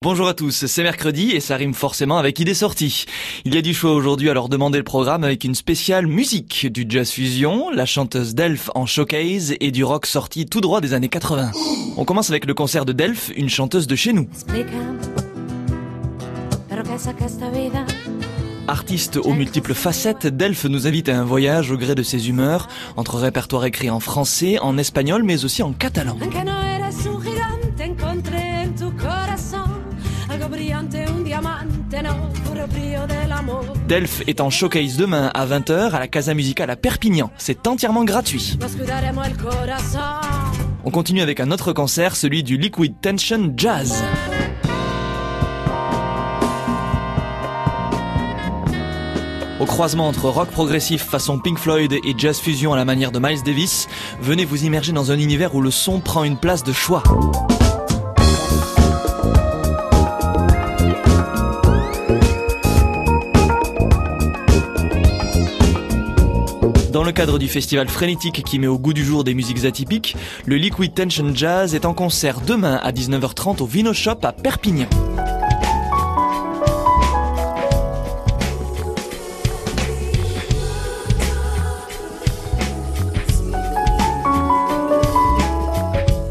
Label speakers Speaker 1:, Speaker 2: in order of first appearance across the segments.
Speaker 1: Bonjour à tous, c'est mercredi et ça rime forcément avec idée sortie. Il y a du choix aujourd'hui alors demandez le programme avec une spéciale musique, du jazz fusion, la chanteuse Delph en showcase et du rock sorti tout droit des années 80. On commence avec le concert de Delph, une chanteuse de chez nous. Artiste aux multiples facettes, Delph nous invite à un voyage au gré de ses humeurs, entre répertoire écrit en français, en espagnol mais aussi en catalan. Delph est en showcase demain à 20h à la Casa Musicale à Perpignan. C'est entièrement gratuit. On continue avec un autre concert, celui du Liquid Tension Jazz. Au croisement entre rock progressif façon Pink Floyd et jazz fusion à la manière de Miles Davis, venez vous immerger dans un univers où le son prend une place de choix. Dans le cadre du festival frénétique qui met au goût du jour des musiques atypiques, le Liquid Tension Jazz est en concert demain à 19h30 au Vino Shop à Perpignan.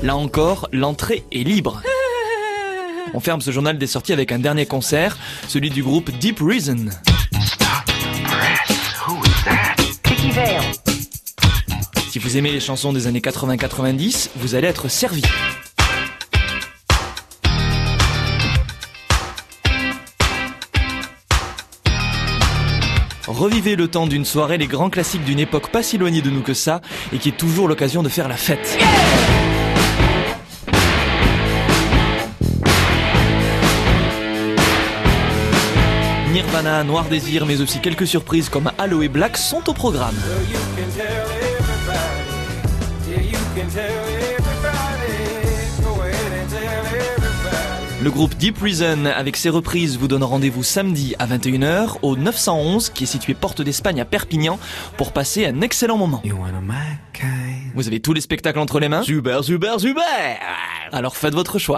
Speaker 1: Là encore, l'entrée est libre. On ferme ce journal des sorties avec un dernier concert, celui du groupe Deep Reason. Si vous aimez les chansons des années 80-90, vous allez être servi. Revivez le temps d'une soirée les grands classiques d'une époque pas si éloignée de nous que ça et qui est toujours l'occasion de faire la fête. Nirvana, Noir Désir, mais aussi quelques surprises comme Halo et Black sont au programme. Le groupe Deep Reason, avec ses reprises, vous donne rendez-vous samedi à 21h au 911, qui est situé porte d'Espagne à Perpignan, pour passer un excellent moment. Vous avez tous les spectacles entre les mains
Speaker 2: Super, super, super
Speaker 1: Alors faites votre choix.